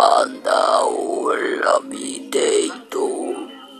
anda lovely day.